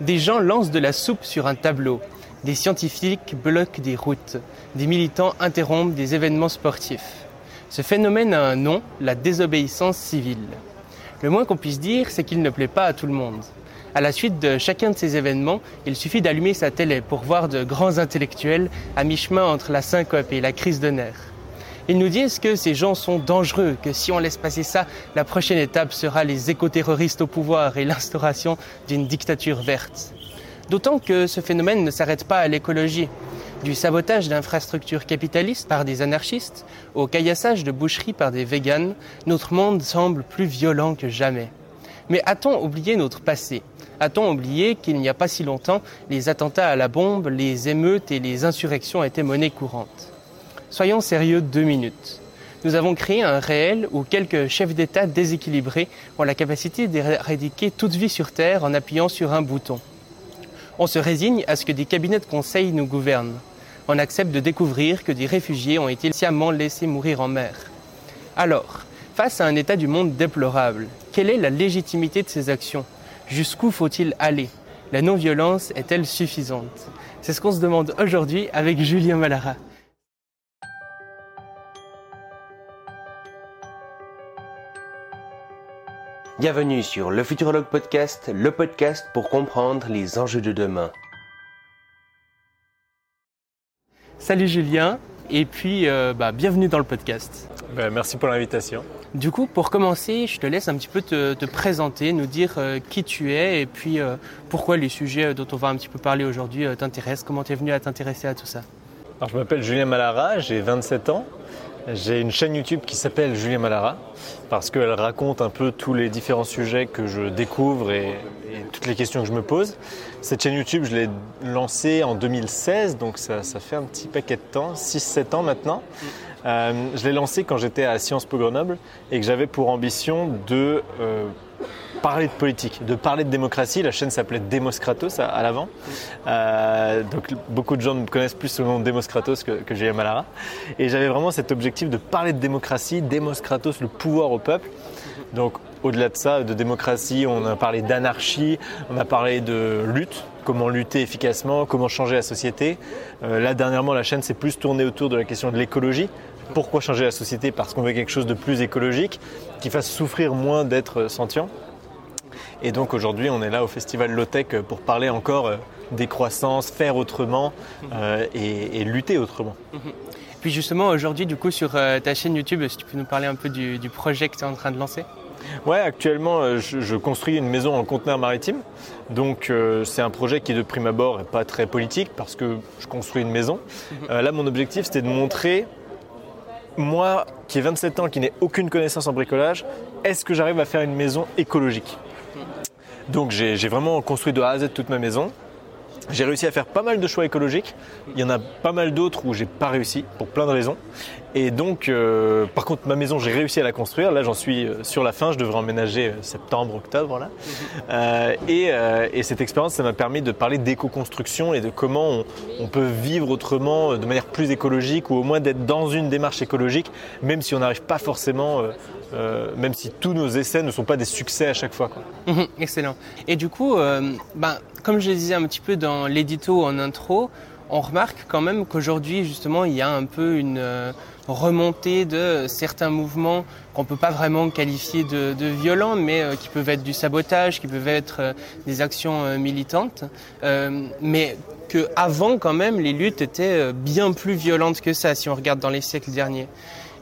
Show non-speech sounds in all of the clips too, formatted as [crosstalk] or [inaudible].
Des gens lancent de la soupe sur un tableau. Des scientifiques bloquent des routes. Des militants interrompent des événements sportifs. Ce phénomène a un nom, la désobéissance civile. Le moins qu'on puisse dire, c'est qu'il ne plaît pas à tout le monde. À la suite de chacun de ces événements, il suffit d'allumer sa télé pour voir de grands intellectuels à mi-chemin entre la syncope et la crise de nerfs. Ils nous disent que ces gens sont dangereux, que si on laisse passer ça, la prochaine étape sera les écoterroristes au pouvoir et l'instauration d'une dictature verte. D'autant que ce phénomène ne s'arrête pas à l'écologie. Du sabotage d'infrastructures capitalistes par des anarchistes au caillassage de boucheries par des véganes, notre monde semble plus violent que jamais. Mais a-t-on oublié notre passé? A-t-on oublié qu'il n'y a pas si longtemps, les attentats à la bombe, les émeutes et les insurrections étaient monnaie courante? Soyons sérieux deux minutes. Nous avons créé un réel où quelques chefs d'État déséquilibrés ont la capacité d'éradiquer toute vie sur Terre en appuyant sur un bouton. On se résigne à ce que des cabinets de conseil nous gouvernent. On accepte de découvrir que des réfugiés ont été sciemment laissés mourir en mer. Alors, face à un état du monde déplorable, quelle est la légitimité de ces actions? Jusqu'où faut-il aller? La non-violence est-elle suffisante? C'est ce qu'on se demande aujourd'hui avec Julien Malara. Bienvenue sur le Futurologue Podcast, le podcast pour comprendre les enjeux de demain. Salut Julien, et puis euh, bah, bienvenue dans le podcast. Ben, merci pour l'invitation. Du coup, pour commencer, je te laisse un petit peu te, présenter, nous dire euh, qui tu es et puis euh, pourquoi les sujets dont on va un petit peu parler aujourd'hui t'intéressent, comment tu es venu à t'intéresser à tout ça. Alors, je m'appelle Julien Malara, j'ai 27 ans. J'ai une chaîne YouTube qui s'appelle Julien Malara parce qu'elle raconte un peu tous les différents sujets que je découvre et, toutes les questions que je me pose. Cette chaîne YouTube, je l'ai lancée en 2016, donc ça, fait un petit paquet de temps, 6-7 ans maintenant. Euh, je l'ai lancée quand j'étais à Sciences Po Grenoble et que j'avais pour ambition de euh, parler de politique, de parler de démocratie. La chaîne s'appelait Demos Kratos à, l'avant. Euh, donc beaucoup de gens me connaissent plus le nom de Demos Kratos que, que Julien Malara. Et j'avais vraiment cet objectif de parler de démocratie, Demos Kratos, le pouvoir au peuple. Donc au-delà de ça, de démocratie, on a parlé d'anarchie, on a parlé de lutte, comment lutter efficacement, comment changer la société. Euh, là dernièrement, la chaîne s'est plus tournée autour de la question de l'écologie. Pourquoi changer la société? Parce qu'on veut quelque chose de plus écologique, qui fasse souffrir moins d'être sentient. Et donc aujourd'hui, on est là au Festival Lotec pour parler encore euh, décroissance, faire autrement euh, et, lutter autrement. Mhm. Puis justement, aujourd'hui, du coup, sur euh, ta chaîne YouTube, si tu peux nous parler un peu du, projet que tu es en train de lancer? Ouais, actuellement, je, construis une maison en conteneur maritime. Donc, c'est un projet qui, de prime abord, n'est pas très politique parce que je construis une maison. Mhm. là, mon objectif, c'était de montrer, moi qui ai 27 ans, qui n'ai aucune connaissance en bricolage, est-ce que j'arrive à faire une maison écologique? Donc j'ai vraiment construit de A à Z toute ma maison. J'ai réussi à faire pas mal de choix écologiques. Il y en a pas mal d'autres où j'ai pas réussi pour plein de raisons. Et donc, euh, par contre, ma maison, j'ai réussi à la construire. Là, j'en suis euh, sur la fin. Je devrais emménager euh, septembre, octobre, là. et, cette expérience, ça m'a permis de parler d'éco-construction et de comment on, peut vivre autrement, de manière plus écologique, ou au moins d'être dans une démarche écologique, même si on n'arrive pas forcément, même si tous nos essais ne sont pas des succès à chaque fois. Mhm, excellent. Et du coup, ben, comme je le disais un petit peu dans l'édito en intro, on remarque quand même qu'aujourd'hui, justement, il y a un peu une euh, remontée de certains mouvements qu'on ne peut pas vraiment qualifier de, violents, mais euh, qui peuvent être du sabotage, qui peuvent être euh, des actions militantes. mais qu'avant, quand même, les luttes étaient bien plus violentes que ça, si on regarde dans les siècles derniers.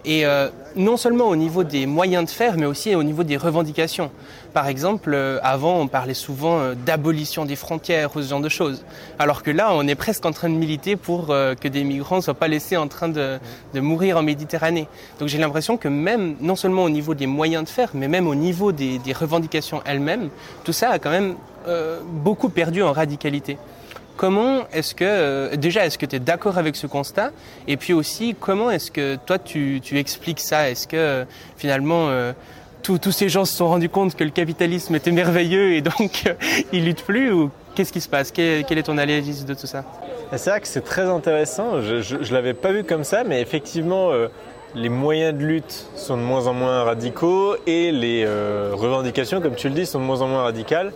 Et euh, non seulement au niveau des moyens de faire, mais aussi au niveau des revendications. Par exemple, euh, avant, on parlait souvent euh, d'abolition des frontières ou ce genre de choses. Alors que là, on est presque en train de militer pour que des migrants ne soient pas laissés en train de, de mourir en Méditerranée. Donc j'ai l'impression que même, non seulement au niveau des moyens de faire, mais même au niveau des, des revendications elles-mêmes, tout ça a quand même beaucoup perdu en radicalité. Comment est-ce que, euh, déjà, est-ce que tu es d'accord avec ce constat? Et puis aussi, comment est-ce que toi, tu, expliques ça? Est-ce que euh, finalement, euh, tous ces gens se sont rendus compte que le capitalisme était merveilleux et donc ils luttent plus Ou qu'est-ce qui se passe? Quel, est ton analyse de tout ça? C'est vrai que c'est très intéressant. Je ne l'avais pas vu comme ça, mais effectivement, les moyens de lutte sont de moins en moins radicaux et les euh, revendications, comme tu le dis, sont de moins en moins radicales.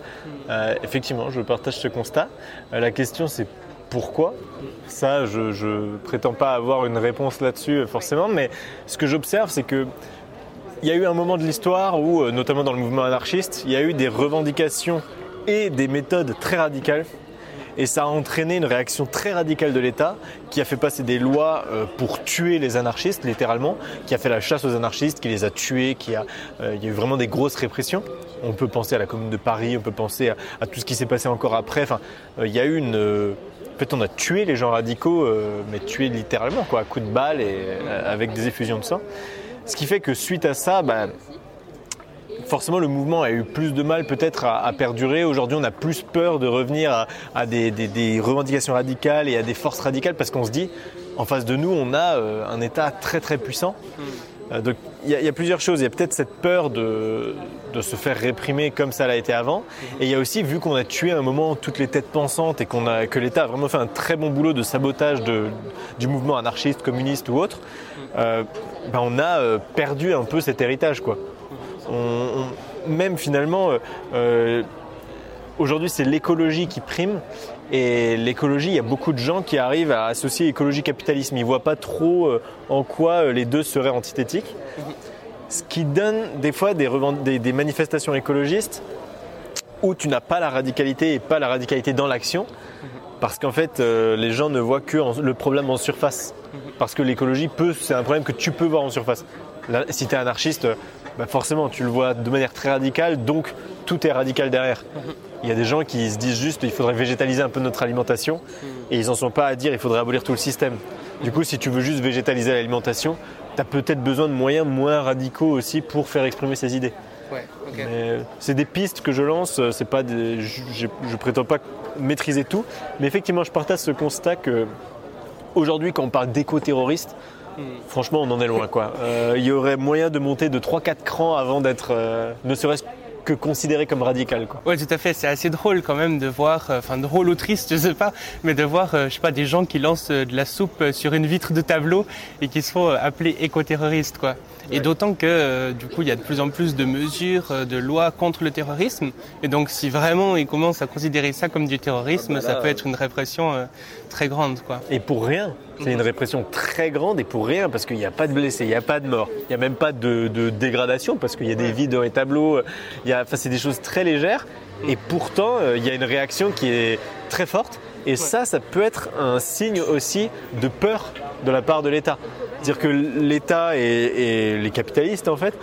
Euh, effectivement, je partage ce constat. Euh, la question, c'est pourquoi? Ça, je ne prétends pas avoir une réponse là-dessus forcément, mais ce que j'observe, c'est que il y a eu un moment de l'histoire où, notamment dans le mouvement anarchiste, il y a eu des revendications et des méthodes très radicales. Et ça a entraîné une réaction très radicale de l'État qui a fait passer des lois euh, pour tuer les anarchistes, littéralement, qui a fait la chasse aux anarchistes, qui les a tués, qui a, euh, il y a eu vraiment des grosses répressions. On peut penser à la Commune de Paris, on peut penser à, tout ce qui s'est passé encore après. Enfin, euh, il y a eu une, euh, en fait, on a tué les gens radicaux, mais tué littéralement, quoi, à coups de balles et avec des effusions de sang. Ce qui fait que suite à ça, bah, forcément le mouvement a eu plus de mal peut-être à, à perdurer. Aujourd'hui, on a plus peur de revenir à, à des, des- des revendications radicales et à des forces radicales parce qu'on se dit, en face de nous, on a euh, un État très très puissant. Euh, donc il y, a- il y a plusieurs choses. Il y a peut-être cette peur de, de se faire réprimer comme ça l'a été avant. Et il y a aussi, vu qu'on a tué à un moment toutes les têtes pensantes et qu'on a, que l'État a vraiment fait un très bon boulot de sabotage de- du mouvement anarchiste, communiste ou autre, euh, ben, on a perdu un peu cet héritage. Quoi. Même finalement, euh, euh, aujourd'hui c'est l'écologie qui prime. Et l'écologie, il y a beaucoup de gens qui arrivent à associer écologie et capitalisme. Ils ne voient pas trop euh, en quoi les deux seraient antithétiques. Ce qui donne des fois des, manifestations écologistes où tu n'as pas la radicalité et pas la radicalité dans l'action. Parce qu'en fait, les gens ne voient que le problème en surface. Parce que l'écologie c'est un problème que tu peux voir en surface. Si tu es anarchiste, bah forcément, tu le vois de manière très radicale, donc tout est radical derrière. Il y a des gens qui se disent juste il faudrait végétaliser un peu notre alimentation et ils n'en sont pas à dire il faudrait abolir tout le système. Du coup, si tu veux juste végétaliser l'alimentation, tu as peut-être besoin de moyens moins radicaux aussi pour faire exprimer ces idées. Ouais, euh, c'est des pistes que je lance, euh, c'est pas des- je, je prétends pas maîtriser tout, mais effectivement je partage ce constat que aujourd'hui quand on parle d'éco-terroriste, franchement on en est loin quoi. Euh, Il y aurait moyen de monter de 3-4 crans avant d'être euh, ne serait-ce que considéré comme radical quoi. Ouais, tout à fait. C'est assez drôle quand même de voir, euh, enfin drôle ou triste, [laughs] je sais pas, mais de voir, euh, je sais pas, des gens qui lancent euh, de la soupe sur une vitre de tableau et qui se font euh, appeler éco-terroristes, quoi. Et d'autant que euh, du coup, il y a de plus en plus de mesures, euh, de lois contre le terrorisme. Et donc, si vraiment ils commencent à considérer ça comme du terrorisme, Ah bah ça peut être une répression euh, très grande, quoi. Et pour rien. C'est une répression très grande et pour rien parce qu'il n'y a pas de blessés, il n'y a pas de morts, il n'y a même pas de, de dégradation parce qu'il y a des vides dans les tableaux. Il y a, enfin, c'est des choses très légères et pourtant euh, il y a une réaction qui est très forte. Et ça, ça peut être un signe aussi de peur de la part de l'État. C'est-à-dire que l'État et, et les capitalistes, en fait,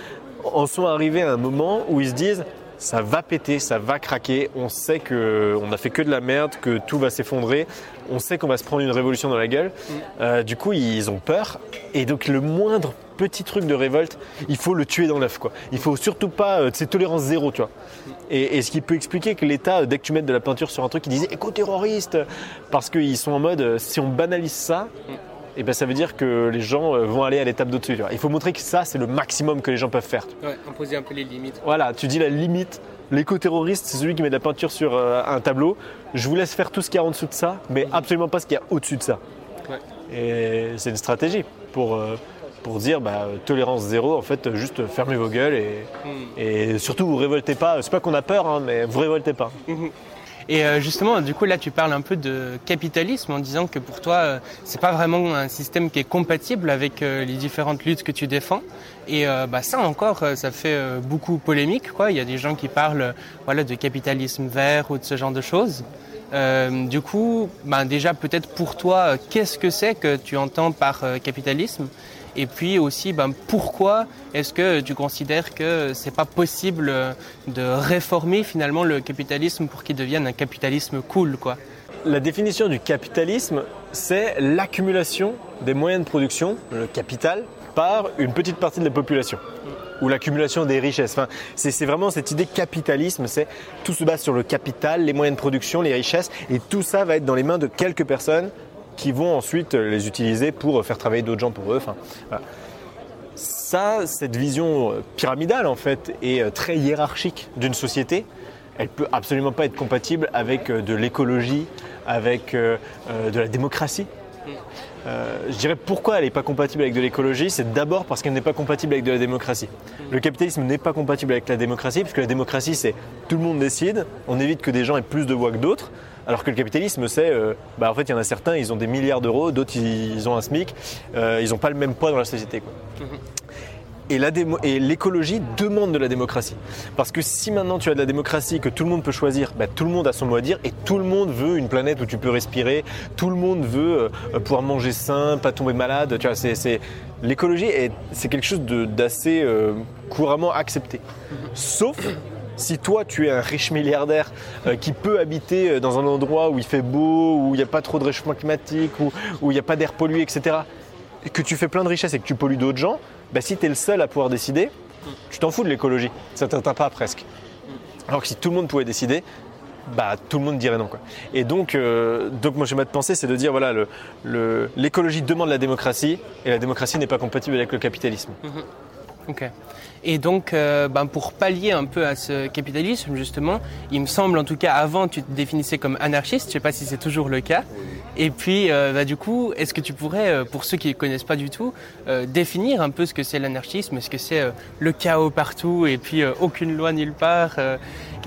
en sont arrivés à un moment où ils se disent ça va péter, ça va craquer, on sait que on a fait que de la merde, que tout va s'effondrer, on sait qu'on va se prendre une révolution dans la gueule. Euh, du coup, ils ont peur et donc le moindre petit truc de révolte, il faut le tuer dans l'œuf quoi. Il faut surtout pas euh, c'est tolérance zéro, tu vois. Et, ce qui peut expliquer que l'État, euh, dès que tu mets de la peinture sur un truc, ils disent éco-terroriste parce qu'ils sont en mode si on banalise ça, et ben ça veut dire que les gens euh, vont aller à l'étape d'au-dessus. Il faut montrer que ça, c'est le maximum que les gens peuvent faire. Ouais, imposer un peu les limites. Voilà, tu dis la limite. L'éco-terroriste, c'est celui qui met de la peinture sur euh, un tableau. Je vous laisse faire tout ce qu'il y a en dessous de ça, mais absolument pas ce qu'il y a au-dessus de ça. Ouais. Et c'est une stratégie pour, euh, pour dire bah, tolérance zéro, en fait, juste fermez vos gueules et, et surtout vous révoltez pas. C'est pas qu'on a peur, hein, mais vous révoltez pas. Et euh, justement, du coup, là, tu parles un peu de capitalisme en disant que pour toi, euh, c'est pas vraiment un système qui est compatible avec euh, les différentes luttes que tu défends. Et bah, ça encore, ça fait beaucoup polémique. Quoi. Il y a des gens qui parlent voilà, de capitalisme vert ou de ce genre de choses. Du coup, bah, déjà, peut-être pour toi, qu'est-ce que c'est que tu entends par capitalisme? Et puis aussi, ben, pourquoi est-ce que tu considères que c'est pas possible de réformer finalement le capitalisme pour qu'il devienne un capitalisme cool, quoi? La définition du capitalisme, c'est l'accumulation des moyens de production, le capital, par une petite partie de la population. Ou l'accumulation des richesses. Enfin, c'est vraiment cette idée capitalisme, c'est tout se base sur le capital, les moyens de production, les richesses, et tout ça va être dans les mains de quelques personnes qui vont ensuite les utiliser pour faire travailler d'autres gens pour eux. Enfin. Ça, cette vision euh, pyramidale en fait et euh, très hiérarchique d'une société, elle peut absolument pas être compatible avec euh, de l'écologie, avec de la démocratie. Je dirais pourquoi elle n'est pas compatible avec de l'écologie, c'est d'abord parce qu'elle n'est pas compatible avec de la démocratie. Le capitalisme n'est pas compatible avec la démocratie, puisque la démocratie c'est tout le monde décide, on évite que des gens aient plus de voix que d'autres. Alors que le capitalisme, c'est, euh, bah, en fait, il y en a certains, ils ont des milliards d'euros, d'autres, ils ont un SMIC, euh, ils n'ont pas le même poids dans la société. Et l'écologie demande de la démocratie. Parce que si maintenant tu as de la démocratie, que tout le monde peut choisir, bah, tout le monde a son mot à dire et tout le monde veut une planète où tu peux respirer, tout le monde veut euh, pouvoir manger sain, pas tomber malade. C'est, L'écologie, est- c'est quelque chose d'assez couramment accepté. Sauf si toi tu es un riche milliardaire euh, qui peut habiter euh, dans un endroit où il fait beau, où il n'y a pas trop de réchauffement climatique, où où il n'y a pas d'air pollué, etc., et que tu fais plein de richesses et que tu pollues d'autres gens, bah, si tu es le seul à pouvoir décider, tu t'en fous de l'écologie. Ça t'atteint pas presque. Alors que si tout le monde pouvait décider, bah, tout le monde dirait non. Quoi. Et donc, euh, donc mon schéma de pensée, c'est de dire voilà, l'écologie demande la démocratie et la démocratie n'est pas compatible avec le capitalisme. Ok. Et donc, euh, ben, pour pallier un peu à ce capitalisme, justement, il me semble, en tout cas, avant, tu te définissais comme anarchiste. Je sais pas si c'est toujours le cas. Et puis, euh, bah, du coup, est-ce que tu pourrais, euh, pour ceux qui ne connaissent pas du tout, définir un peu ce que c'est l'anarchisme? Est-ce que c'est le chaos partout et puis aucune loi nulle part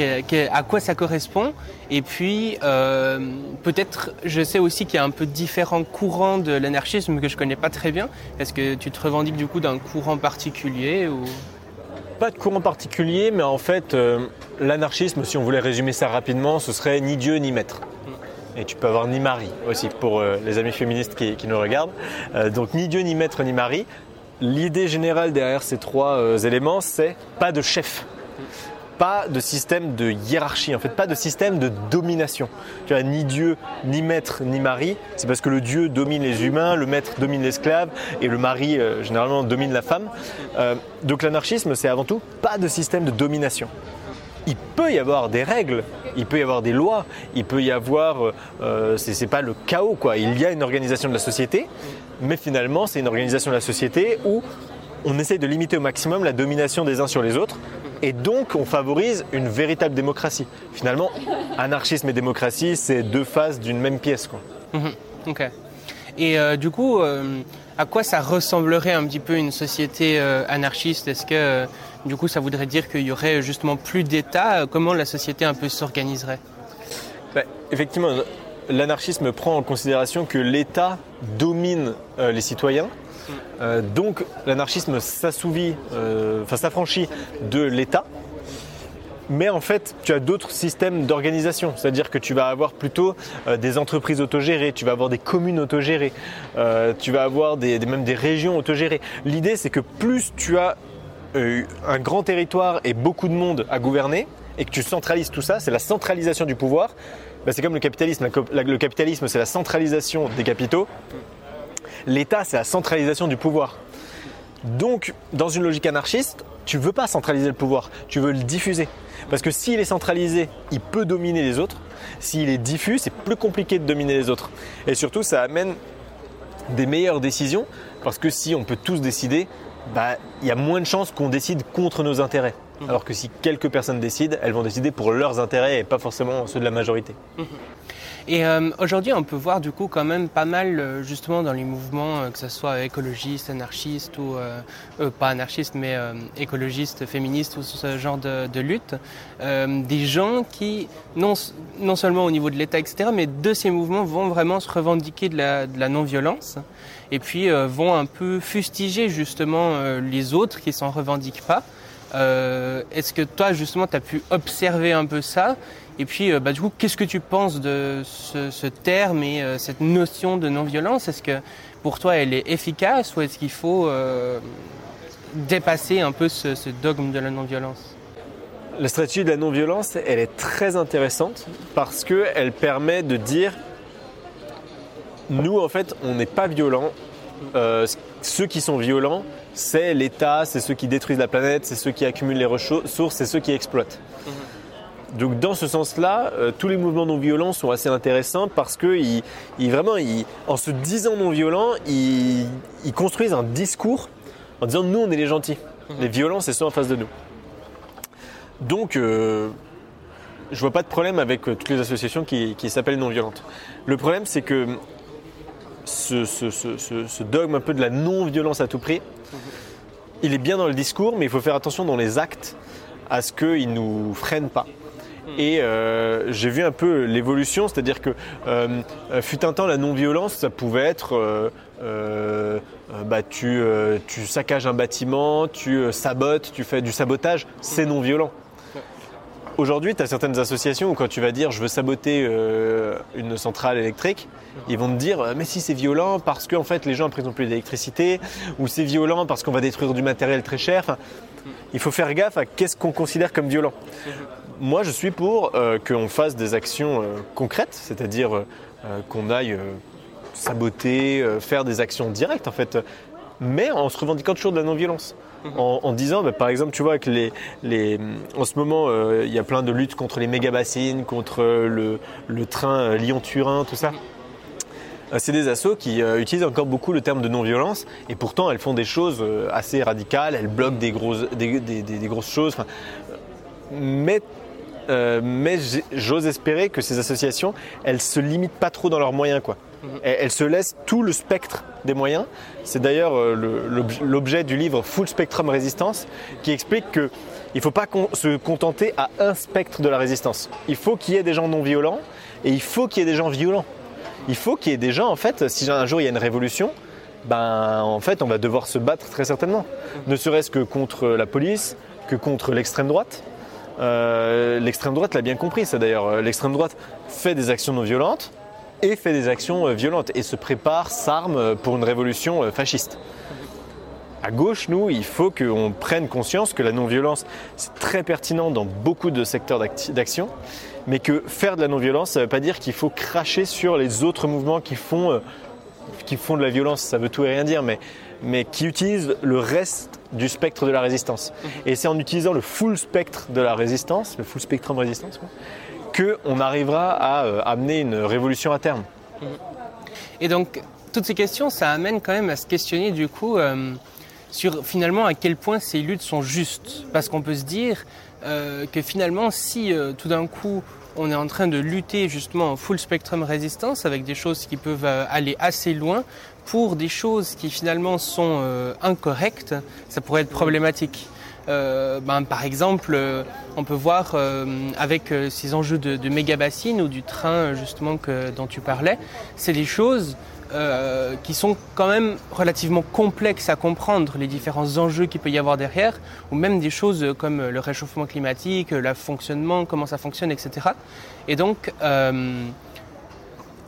À quoi ça correspond Et puis, euh, peut-être, je sais aussi qu'il y a un peu différents courants de l'anarchisme que je connais pas très bien. Est-ce que tu te revendiques du coup d'un courant particulier ou... Pas de courant particulier, mais en fait, euh, l'anarchisme, si on voulait résumer ça rapidement, ce serait ni Dieu ni maître. Et tu peux avoir ni mari aussi pour euh, les amis féministes qui, nous regardent. Donc ni Dieu ni maître ni mari. L'idée générale derrière ces trois éléments, c'est pas de chef. Pas de système de hiérarchie, en fait, pas de système de domination. Tu vois, ni Dieu, ni maître, ni mari. C'est parce que le Dieu domine les humains, le maître domine l'esclave et le mari, euh, généralement, domine la femme. Euh, donc l'anarchisme, c'est avant tout pas de système de domination il peut y avoir des règles, il peut y avoir des lois, il peut y avoir, euh, c'est c'est pas le chaos quoi. Il y a une organisation de la société, mais finalement c'est une organisation de la société où on essaye de limiter au maximum la domination des uns sur les autres, et donc on favorise une véritable démocratie. Finalement, anarchisme et démocratie, c'est deux faces d'une même pièce quoi. Mhm. Ok. Et euh, du coup, euh, à quoi ça ressemblerait un petit peu une société euh, anarchiste? Est-ce que du coup ça voudrait dire qu'il y aurait justement plus d'État Comment la société un peu s'organiserait? Bah, effectivement, l'anarchisme prend en considération que l'État domine les citoyens. Euh, donc l'anarchisme s'assouvit, euh, enfin s'affranchit de l'État. Mais en fait, tu as d'autres systèmes d'organisation, c'est-à-dire que tu vas avoir plutôt euh, des entreprises autogérées, tu vas avoir des communes autogérées, tu vas avoir même des régions autogérées. L'idée, c'est que plus tu as un grand territoire et beaucoup de monde à gouverner, et que tu centralises tout ça, c'est la centralisation du pouvoir. Bah, c'est comme le capitalisme. Le capitalisme, c'est la centralisation des capitaux. L'État, c'est la centralisation du pouvoir. Donc, dans une logique anarchiste, tu veux pas centraliser le pouvoir, tu veux le diffuser. Parce que s'il est centralisé, il peut dominer les autres. S'il est diffus, c'est plus compliqué de dominer les autres. Et surtout, ça amène des meilleures décisions, parce que si on peut tous décider, bah, il y a moins de chances qu'on décide contre nos intérêts. Alors que si quelques personnes décident, elles vont décider pour leurs intérêts et pas forcément ceux de la majorité. Et euh, aujourd'hui, on peut voir du coup quand même pas mal euh, justement dans les mouvements, euh, que ce soit écologistes, anarchistes ou euh, euh, pas anarchistes, mais euh, écologistes, féministes ou ce genre de, de lutte, euh, des gens qui non, non seulement au niveau de l'État, etc., mais de ces mouvements vont vraiment se revendiquer de la, de la non-violence et puis euh, vont un peu fustiger justement euh, les autres qui s'en revendiquent pas. Euh, Est-ce que toi justement tu as pu observer un peu ça et puis, euh, bah, du coup, qu'est-ce que tu penses de ce, terme et euh, cette notion de non-violence? Est-ce que pour toi, elle est efficace ou est-ce qu'il faut dépasser un peu ce, ce dogme de la non-violence? La stratégie de la non-violence, elle est très intéressante parce qu'elle permet de dire nous, en fait, on n'est pas violents. Ceux qui sont violents, c'est l'État, c'est ceux qui détruisent la planète, c'est ceux qui accumulent les ressources, c'est ceux qui exploitent. Donc dans ce sens-là, euh, tous les mouvements non violents sont assez intéressants parce que ils, ils- vraiment, ils- en se disant non violents, ils, ils construisent un discours en disant nous on est les gentils, les violents c'est ceux en face de nous. Donc euh, je vois pas de problème avec euh, toutes les associations qui, qui s'appellent non violentes. Le problème c'est que ce, ce- ce- ce- ce dogme un peu de la non-violence à tout prix, il est bien dans le discours, mais il faut faire attention dans les actes à ce qu'il ne nous freine pas. Et euh, j'ai vu un peu l'évolution, c'est-à-dire que euh, fut un temps la non-violence, ça pouvait être euh, bah, tu, tu saccages un bâtiment, tu sabotes, tu fais du sabotage, c'est non-violent. Aujourd'hui, tu as certaines associations où quand tu vas dire je veux saboter euh, une centrale électrique, ils vont te dire euh, mais si c'est violent parce qu'en fait les gens n'ont plus d'électricité ou c'est violent parce qu'on va détruire du matériel très cher. Il faut faire gaffe à qu'est-ce qu'on considère comme violent. Moi, je suis pour euh, qu'on fasse des actions concrètes, c'est-à-dire qu'on aille saboter, faire des actions directes en fait, mais en se revendiquant toujours de la non-violence. En, disant, bah, par exemple, tu vois, que les, en ce moment, euh, il y a plein de luttes contre les méga-bassines, contre euh, le, train euh, Lyon-Turin, tout ça. C'est des assos qui utilisent encore beaucoup le terme de non-violence et pourtant elles font des choses assez radicales, elles bloquent des grosses, des, grosses choses. Mais mais j'ose espérer que ces associations, elles se limitent pas trop dans leurs moyens. Quoi. Elles, elles se laissent tout le spectre des moyens. C'est d'ailleurs euh, l'objet du livre Full Spectrum Résistance qui explique que il ne faut pas se contenter à un spectre de la résistance. Il faut qu'il y ait des gens non violents et il faut qu'il y ait des gens violents. Il faut qu'il y ait des gens, en fait, si un jour il y a une révolution, ben en fait on va devoir se battre très certainement. Ne serait-ce que contre la police, que contre l'extrême droite. Euh, l'extrême droite l'a bien compris, ça d'ailleurs. Euh, L'extrême droite fait des actions non violentes et fait des actions euh, violentes et se prépare, s'arme euh, pour une révolution euh, fasciste. À gauche, nous, il faut qu'on prenne conscience que la non-violence, c'est très pertinent dans beaucoup de secteurs d'acti- d'action, mais que faire de la non-violence, ça ne veut pas dire qu'il faut cracher sur les autres mouvements qui font, qui font de la violence, ça veut tout et rien dire, mais, mais qui utilisent le reste du spectre de la résistance. Et c'est en utilisant le full spectre de la résistance, le full spectrum résistance, quoi, qu'on arrivera à euh, amener une révolution à terme. Et donc, toutes ces questions, ça amène quand même à se questionner du coup euh, sur finalement à quel point ces luttes sont justes. Parce qu'on peut se dire euh, que finalement, si tout d'un coup on est en train de lutter justement en full spectrum résistance avec des choses qui peuvent aller assez loin pour des choses qui finalement sont incorrectes, ça pourrait être problématique. Euh, ben, par exemple, euh, on peut voir euh, avec ces enjeux de, méga bassines ou du train justement que, dont tu parlais, c'est des choses qui sont quand même relativement complexes à comprendre, les différents enjeux qu'il peut y avoir derrière, ou même des choses comme le réchauffement climatique, le fonctionnement, comment ça fonctionne, etc. Et donc,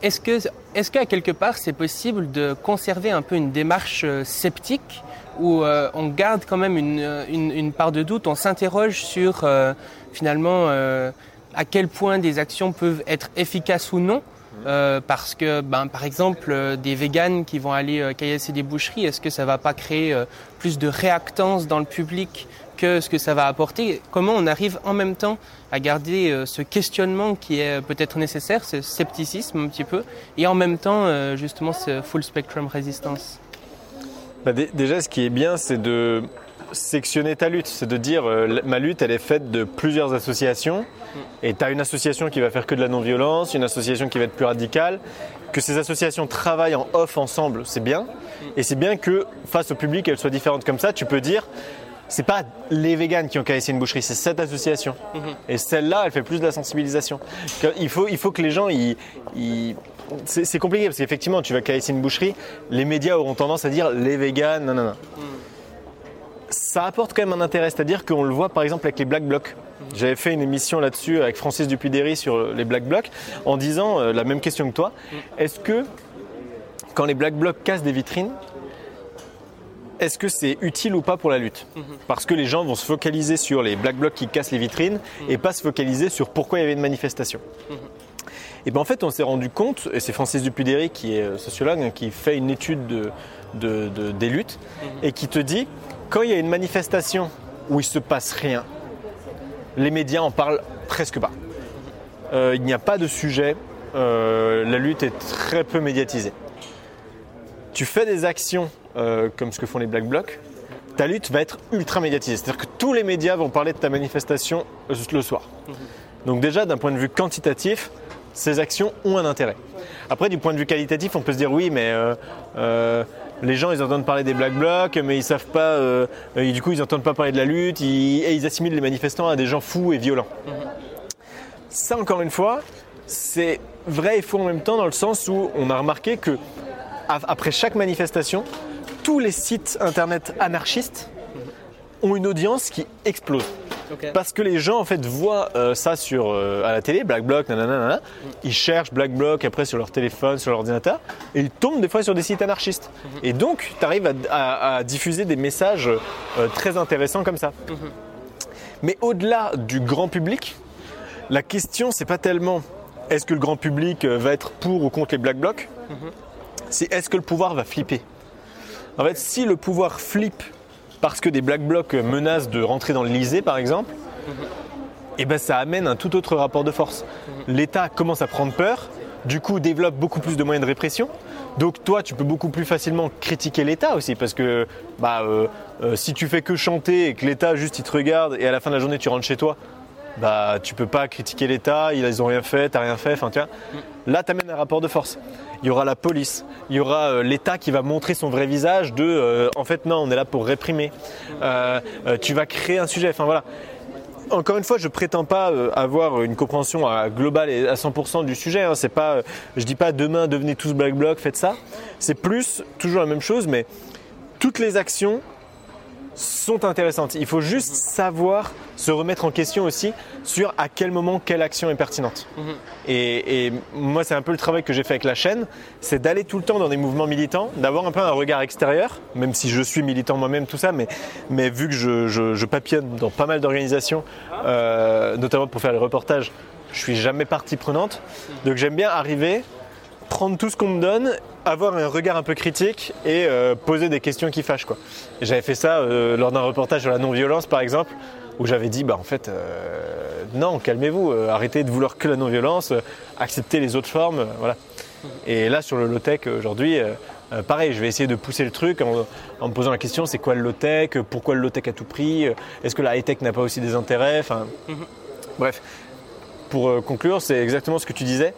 est-ce que, est-ce qu'à quelque part c'est possible de conserver un peu une démarche sceptique où euh, on garde quand même une, une, une part de doute, on s'interroge sur euh, finalement euh, à quel point des actions peuvent être efficaces ou non. Euh, parce que, ben, par exemple, euh, des véganes qui vont aller euh, caillasser des boucheries, est-ce que ça va pas créer euh, plus de réactance dans le public que ce que ça va apporter? Comment on arrive en même temps à garder euh, ce questionnement qui est peut-être nécessaire, ce scepticisme un petit peu, et en même temps, euh, justement, ce full spectrum résistance? Bah, dé- déjà, ce qui est bien, c'est de sectionner ta lutte. C'est de dire, euh, ma lutte, elle est faite de plusieurs associations. Et tu as une association qui va faire que de la non-violence, une association qui va être plus radicale. Que ces associations travaillent en off ensemble, c'est bien. Et c'est bien que face au public, elles soient différentes comme ça. Tu peux dire, c'est pas les véganes qui ont cassé une boucherie, c'est cette association. Et celle-là, elle fait plus de la sensibilisation. Il faut, il faut que les gens, ils- ils- c'est compliqué parce qu'effectivement, tu vas caresser une boucherie, les médias auront tendance à dire les véganes, non, non, non. Ça apporte quand même un intérêt, c'est-à-dire qu'on le voit par exemple avec les Black Blocs. J'avais fait une émission là-dessus avec Francis Dupuy-Derry sur les Black Blocs en disant euh, la même question que toi. Est-ce que quand les Black Blocs cassent des vitrines, est-ce que c'est utile ou pas pour la lutte? Parce que les gens vont se focaliser sur les Black Blocs qui cassent les vitrines et pas se focaliser sur pourquoi il y avait une manifestation. Et bien en fait, on s'est rendu compte, et c'est Francis Dupuy-Derry qui est euh, sociologue, hein, qui fait une étude de, de- de- des luttes, et qui te dit, quand il y a une manifestation où il se passe rien, les médias en parlent presque pas. Euh, il n'y a pas de sujet, euh, la lutte est très peu médiatisée. Tu fais des actions euh, comme ce que font les Black Blocs, ta lutte va être ultra médiatisée. C'est-à-dire que tous les médias vont parler de ta manifestation le soir. Donc déjà, d'un point de vue quantitatif, ces actions ont un intérêt. Après, du point de vue qualitatif, on peut se dire oui, mais euh, euh, les gens, ils entendent parler des black blocs, mais ils savent pas, euh, du coup, ils n'entendent pas parler de la lutte, et ils assimilent les manifestants à des gens fous et violents. Ça, encore une fois, c'est vrai et faux en même temps dans le sens où on a remarqué que après chaque manifestation, tous les sites internet anarchistes ont une audience qui explose. Parce que les gens en fait voient euh, ça sur euh, à la télé, Black Bloc, nanana, nanana. ils cherchent Black Bloc après sur leur téléphone, sur leur ordinateur, et ils tombent des fois sur des sites anarchistes. Et donc, tu arrives à, à- à diffuser des messages euh, très intéressants comme ça. Mais au-delà du grand public, la question c'est pas tellement est-ce que le grand public va être pour ou contre les Black Blocs, c'est est-ce que le pouvoir va flipper? En fait, si le pouvoir flippe parce que des Black Blocs menacent de rentrer dans l'Elysée, par exemple, et ben ça amène un tout autre rapport de force. L'État commence à prendre peur, du coup développe beaucoup plus de moyens de répression. Donc toi, tu peux beaucoup plus facilement critiquer l'État aussi, parce que bah, euh, euh, si tu fais que chanter et que l'État juste il te regarde et à la fin de la journée tu rentres chez toi, bah tu peux pas critiquer l'État, ils ont rien fait, t'as rien fait, enfin tu vois. Là, tu amènes un rapport de force. Il y aura la police, il y aura euh, l'État qui va montrer son vrai visage de euh, en fait non, on est là pour réprimer. Euh, tu vas créer un sujet, enfin voilà. Encore une fois, je prétends pas avoir une compréhension globale et à 100% du sujet. Hein. C'est pas, je dis pas demain devenez tous Black Bloc, faites ça. C'est plus toujours la même chose, mais toutes les actions sont intéressantes. Il faut juste savoir se remettre en question aussi sur à quel moment quelle action est pertinente. Et, et moi, c'est un peu le travail que j'ai fait avec la chaîne, c'est d'aller tout le temps dans des mouvements militants, d'avoir un peu un regard extérieur, même si je suis militant moi-même, tout ça, mais, mais vu que je, je, je papillonne dans pas mal d'organisations, euh, notamment pour faire les reportages, je suis jamais partie prenante. Donc j'aime bien arriver, prendre tout ce qu'on me donne, avoir un regard un peu critique et euh, poser des questions qui fâchent. Quoi. J'avais fait ça euh, lors d'un reportage sur la non-violence, par exemple, où j'avais dit, bah en fait, euh, non, calmez-vous, arrêtez de vouloir que la non-violence, acceptez les autres formes, voilà. Et là, sur le low-tech aujourd'hui, pareil, je vais essayer de pousser le truc en, en me posant la question, c'est quoi le low-tech Pourquoi le low-tech à tout prix Est-ce que la high-tech n'a pas aussi des intérêts Enfin, Bref, pour conclure, c'est exactement ce que tu disais.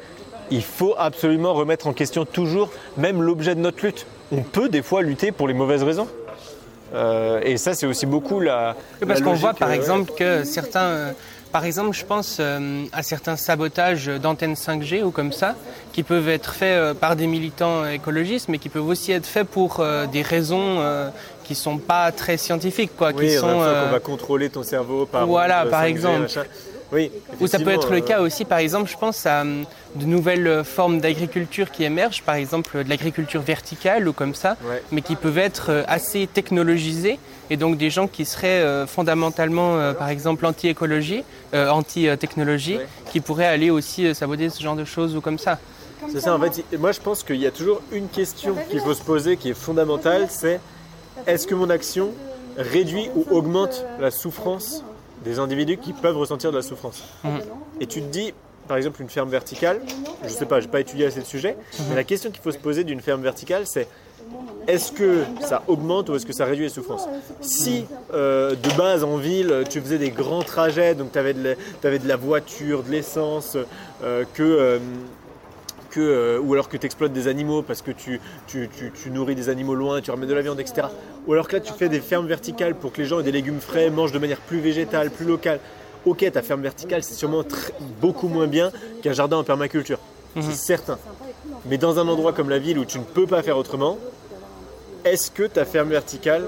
Il faut absolument remettre en question toujours, même l'objet de notre lutte. On peut des fois lutter pour les mauvaises raisons. Euh, et ça, c'est aussi beaucoup la. Oui, parce qu'on voit par euh, exemple que certains, euh, par exemple, je pense euh, à certains sabotages d'antennes 5G ou comme ça, qui peuvent être faits euh, par des militants écologistes, mais qui peuvent aussi être faits pour euh, des raisons euh, qui sont pas très scientifiques, quoi, Oui, qui on sont. va contrôler ton cerveau par. Voilà, par 5G, exemple. Oui. Ou ça peut être le cas aussi, par exemple, je pense à hum, de nouvelles euh, formes d'agriculture qui émergent, par exemple de l'agriculture verticale ou comme ça, Ouais. mais qui peuvent être euh, assez technologisées et donc des gens qui seraient euh, fondamentalement, par exemple, anti-écologie, euh, anti-technologie, Ouais. qui pourraient aller aussi saboter ce genre de choses ou comme ça. C'est ça, en fait, moi je pense qu'il y a toujours une question qu'il faut se poser qui est fondamentale, c'est est-ce que mon action réduit ou augmente la souffrance des individus qui peuvent ressentir de la souffrance. Et tu te dis, par exemple, une ferme verticale, je sais pas, j'ai pas étudié assez le sujet, mais la question qu'il faut se poser d'une ferme verticale, c'est est-ce que ça augmente ou est-ce que ça réduit les souffrances? Si euh, de base en ville, tu faisais des grands trajets, donc tu avais, de la voiture, de l'essence, euh, que, euh, que, euh, ou alors que tu exploites des animaux parce que tu, tu, tu- tu nourris des animaux loin, tu remets de la viande, etc. Ou alors que là tu fais des fermes verticales pour que les gens aient des légumes frais, mangent de manière plus végétale, plus locale. Ok, ta ferme verticale, c'est sûrement beaucoup moins bien qu'un jardin en permaculture. C'est certain. Mais dans un endroit comme la ville où tu ne peux pas faire autrement, est-ce que ta ferme verticale,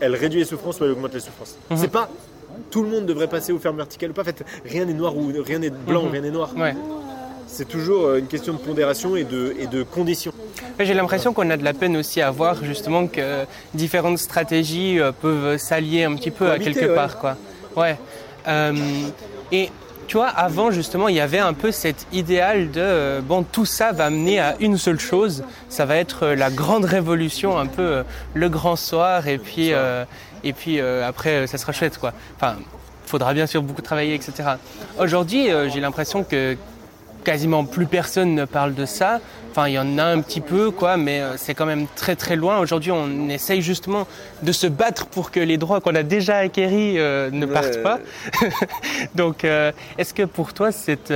elle réduit les souffrances ou elle augmente les souffrances? C'est pas tout le monde devrait passer aux fermes verticales ou pas. En fait, rien n'est noir ou rien n'est blanc ou rien n'est noir. Ouais. C'est toujours euh, une question de pondération et de, et de conditions. J'ai l'impression qu'on a de la peine aussi à voir justement que différentes stratégies euh, peuvent s'allier un petit peu à quelque ouais. part. Quoi. Ouais. Euh, et tu vois, avant justement, il y avait un peu cet idéal de euh, bon, tout ça va mener à une seule chose. Ça va être euh, la grande révolution, un peu euh, le grand soir, et puis, et puis après, ça sera chouette. Quoi. Enfin, faudra bien sûr beaucoup travailler, etc. Aujourd'hui, j'ai l'impression que quasiment plus personne ne parle de ça. Enfin, il y en a un petit peu, quoi, mais euh, c'est quand même très très loin. Aujourd'hui, on essaye justement de se battre pour que les droits qu'on a déjà acquéris euh, ne partent pas. [laughs] Donc, euh, est-ce que pour toi, c'est...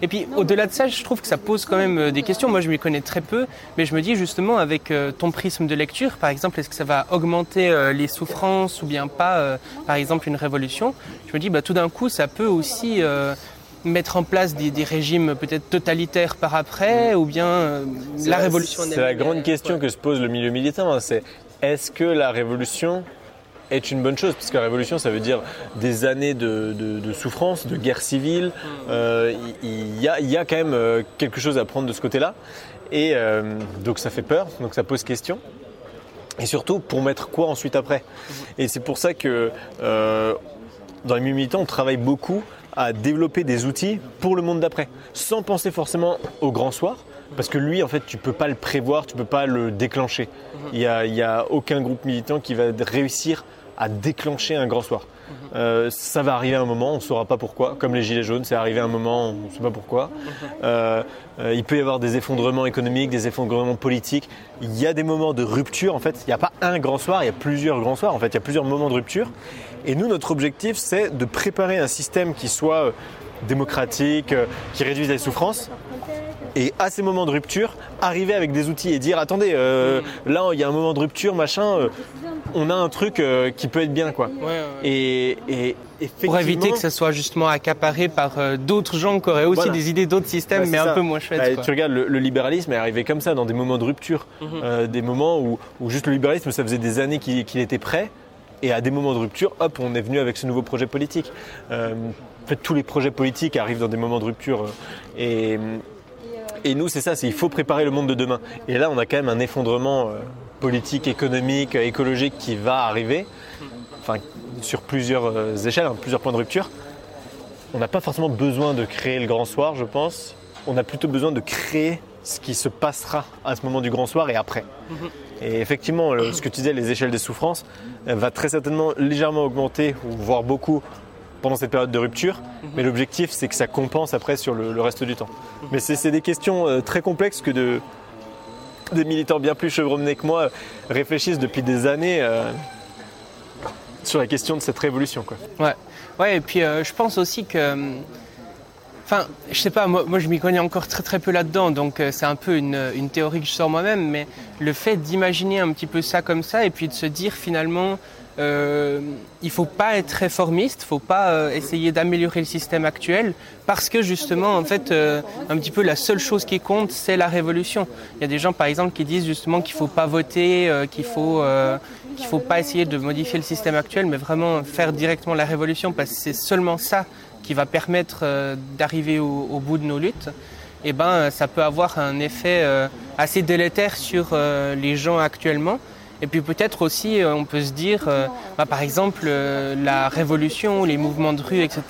Et puis, au-delà de ça, je trouve que ça pose quand même des questions. Moi, je m'y connais très peu, mais je me dis justement, avec ton prisme de lecture, par exemple, est-ce que ça va augmenter les souffrances ou bien pas, par exemple, une révolution? Je me dis, bah, tout d'un coup, ça peut aussi mettre en place des, régimes peut-être totalitaires par après, ou bien euh, la, révolution C'est la grande question que se pose le milieu militant, hein, c'est est-ce que la révolution est une bonne chose, puisque la révolution, ça veut dire des années de, souffrance, de guerre civile. Euh, il y, a, quand même euh, quelque chose à prendre de ce côté-là. Et donc ça fait peur, donc ça pose question. Et surtout, pour mettre quoi ensuite après? Et c'est pour ça que dans les militants, on travaille beaucoup à développer des outils pour le monde d'après, sans penser forcément au grand soir, parce que lui, en fait, tu peux pas le prévoir, tu peux pas le déclencher. Il n'y a, y a aucun groupe militant qui va réussir à déclencher un grand soir. Euh, ça va arriver un moment, on ne saura pas pourquoi. Comme les gilets jaunes, c'est arrivé un moment, on ne sait pas pourquoi. Euh, euh, il peut y avoir des effondrements économiques, des effondrements politiques. Il y a des moments de rupture. En fait, il n'y a pas un grand soir, il y a plusieurs grands soirs. En fait, il y a plusieurs moments de rupture. Et nous, notre objectif, c'est de préparer un système qui soit démocratique, qui réduise les souffrances. Et à ces moments de rupture, arriver avec des outils et dire attendez, là il y a un moment de rupture, machin, on a un truc euh, qui peut être bien quoi. Et, pour éviter que ça soit justement accaparé par euh, d'autres gens qui auraient aussi des idées d'autres systèmes, mais un peu moins chouettes. Bah, tu regardes, le, libéralisme est arrivé comme ça, dans des moments de rupture, mhm. euh, des moments où, juste le libéralisme, ça faisait des années qu'il était prêt, et à des moments de rupture, hop, on est venu avec ce nouveau projet politique. en fait, tous les projets politiques arrivent dans des moments de rupture, et, et nous, c'est ça, c'est il faut préparer le monde de demain. Et là, on a quand même un effondrement politique, économique, écologique qui va arriver, enfin, sur plusieurs euh, échelles, hein, plusieurs points de rupture. On n'a pas forcément besoin de créer le grand soir, je pense. On a plutôt besoin de créer ce qui se passera à ce moment du grand soir et après. Et effectivement, ce que tu disais, les échelles des souffrances, va très certainement légèrement augmenter, ou voire beaucoup, pendant cette période de rupture. Mhm. Mais l'objectif, c'est que ça compense après sur le, reste du temps. Mais c'est des questions euh, très complexes que de, des militants bien plus chevronnés que moi réfléchissent depuis des années euh, sur la question de cette révolution. Quoi. Ouais. ouais, et puis euh, je pense aussi que. Enfin, je sais pas, moi, je m'y connais encore très très peu là-dedans, donc euh, c'est un peu une, théorie que je sors moi-même, mais le fait d'imaginer un petit peu ça comme ça et puis de se dire finalement euh, il faut pas être réformiste, faut pas euh, essayer d'améliorer le système actuel, parce que justement, en fait, euh, un petit peu la seule chose qui compte, c'est la révolution. Il y a des gens, par exemple, qui disent justement qu'il faut pas voter, qu'il faut qu'il faut pas essayer de modifier le système actuel, mais vraiment faire directement la révolution, parce que c'est seulement ça qui va permettre d'arriver au, bout de nos luttes. Eh ben, ça peut avoir un effet assez délétère sur les gens actuellement. Et puis peut-être aussi, euh, on peut se dire, euh, bah, par exemple, euh, la révolution, les mouvements de rue, etc.,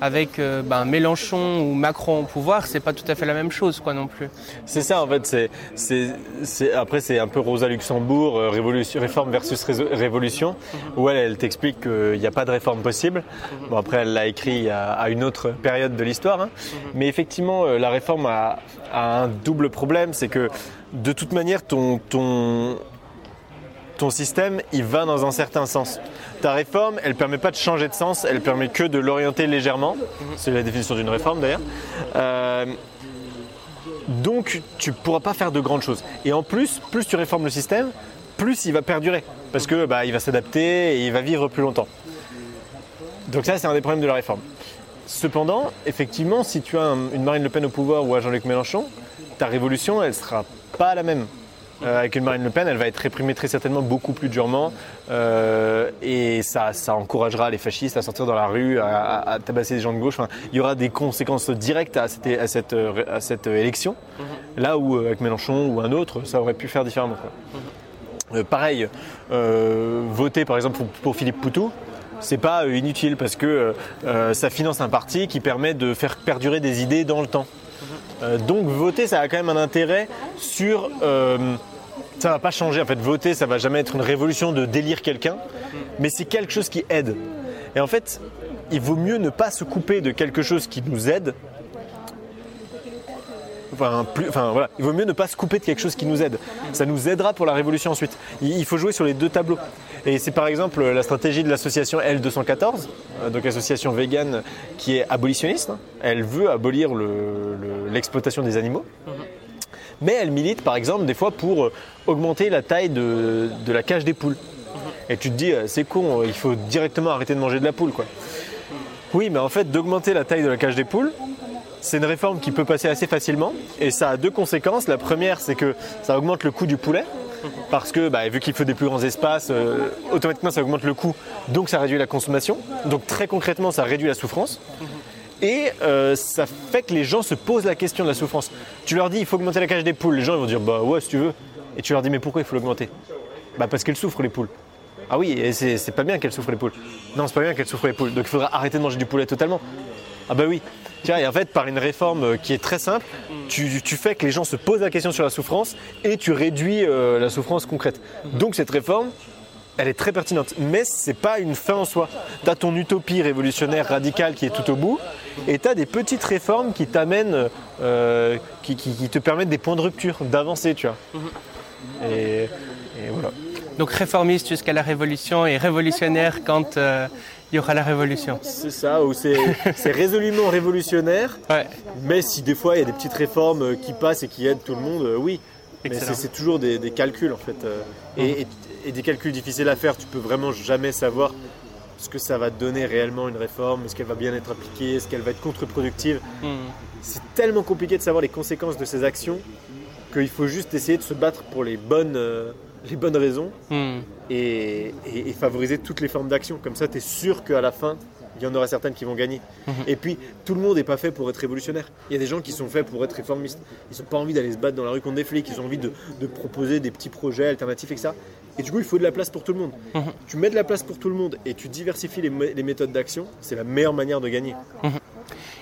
avec bah, Mélenchon ou Macron au pouvoir, c'est pas tout à fait la même chose, quoi, non plus. C'est ça, en fait. Après, c'est un peu Rosa Luxembourg, révolution, réforme versus révolution, où elle, elle t'explique qu'il n'y a pas de réforme possible. Bon, après, elle l'a écrit à, une autre période de l'histoire. Hein. Mais effectivement, la réforme a, un double problème, c'est que de toute manière, ton, ton système, il va dans un certain sens. Ta réforme, elle ne permet pas de changer de sens, elle permet que de l'orienter légèrement. C'est la définition d'une réforme d'ailleurs. Euh, donc tu ne pourras pas faire de grandes choses. Et en plus, plus tu réformes le système, plus il va perdurer. Parce que bah, il va s'adapter et il va vivre plus longtemps. Donc ça, c'est un des problèmes de la réforme. Cependant, effectivement, si tu as une Marine Le Pen au pouvoir ou un Jean-Luc Mélenchon, ta révolution, elle ne sera pas la même. Euh, avec une Marine Le Pen, elle va être réprimée très certainement beaucoup plus durement euh, et ça, encouragera les fascistes à sortir dans la rue, à, tabasser les gens de gauche. il y aura des conséquences directes à cette, euh, élection, mhm. là où avec Mélenchon ou un autre, ça aurait pu faire différemment. Mhm. pareil, voter par exemple pour, Philippe Poutou, c'est pas inutile parce que ça finance un parti qui permet de faire perdurer des idées dans le temps. Euh, donc voter, ça a quand même un intérêt sur... Euh, ça va pas changer. En fait, voter, ça va jamais être une révolution de délire quelqu'un, mais c'est quelque chose qui aide. Et en fait, il vaut mieux ne pas se couper de quelque chose qui nous aide enfin, il vaut mieux ne pas se couper de quelque chose qui nous aide. Ça nous aidera pour la révolution ensuite. Il faut jouer sur les deux tableaux. Et c'est par exemple la stratégie de l'association L214, euh, donc association végane qui est abolitionniste. hein. Elle veut abolir le- le- l'exploitation des animaux. Mais elle milite par exemple des fois pour euh, augmenter la taille de, de la cage des poules. Et tu te dis, euh, c'est con, euh, il faut directement arrêter de manger de la poule quoi. Oui, mais en fait, d'augmenter la taille de la cage des poules, c'est une réforme qui peut passer assez facilement et ça a deux conséquences. La première, c'est que ça augmente le coût du poulet parce que bah, vu qu'il faut des plus grands espaces, euh, automatiquement ça augmente le coût, donc ça réduit la consommation. Donc très concrètement, ça réduit la souffrance. Et euh, ça fait que les gens se posent la question de la souffrance. Tu leur dis il faut augmenter la cage des poules, les gens vont dire bah ouais si tu veux. Et tu leur dis mais pourquoi il faut l'augmenter? Bah parce qu'elles souffrent les poules. Ah oui, et c'est pas bien qu'elles souffrent les poules. Non, c'est pas bien qu'elles souffrent les poules. Donc il faudra arrêter de manger du poulet totalement. Ah bah oui. Tiens, et en fait, par une réforme euh, qui est très simple, tu, tu fais que les gens se posent la question sur la souffrance et tu réduis euh, la souffrance concrète. Donc cette réforme, elle est très pertinente, mais c'est pas une fin en soi. Tu as ton utopie révolutionnaire radicale qui est tout au bout, et tu as des petites réformes qui t'amènent, euh, qui, qui- qui te permettent des points de rupture, d'avancer, tu vois. Et, et voilà. Donc réformiste jusqu'à la révolution et révolutionnaire quand euh, il y aura la révolution. C'est ça, ou c'est résolument révolutionnaire, Ouais, mais si des fois il y a des petites réformes euh, qui passent et qui aident tout le monde, euh, oui. Mais Excellent. c'est c'est toujours des, des calculs en fait. euh, et, et- et des calculs difficiles à faire, tu peux vraiment jamais savoir ce que ça va donner réellement une réforme, est-ce qu'elle va bien être appliquée, est-ce qu'elle va être contre-productive. Hmm. C'est tellement compliqué de savoir les conséquences de ces actions qu'il faut juste essayer de se battre pour les bonnes, euh, les bonnes raisons Hmm. Et, et- et favoriser toutes les formes d'action. Comme ça, tu es sûr qu'à la fin, il y en aura certaines qui vont gagner. Et puis, tout le monde n'est pas fait pour être révolutionnaire. Il y a des gens qui sont faits pour être réformistes. Ils n'ont pas envie d'aller se battre dans la rue contre des flics. Ils ont envie de, de proposer des petits projets alternatifs et ça. Et du coup, il faut de la place pour tout le monde. Tu mets de la place pour tout le monde et tu diversifies les, mé- les méthodes d'action. C'est la meilleure manière de gagner.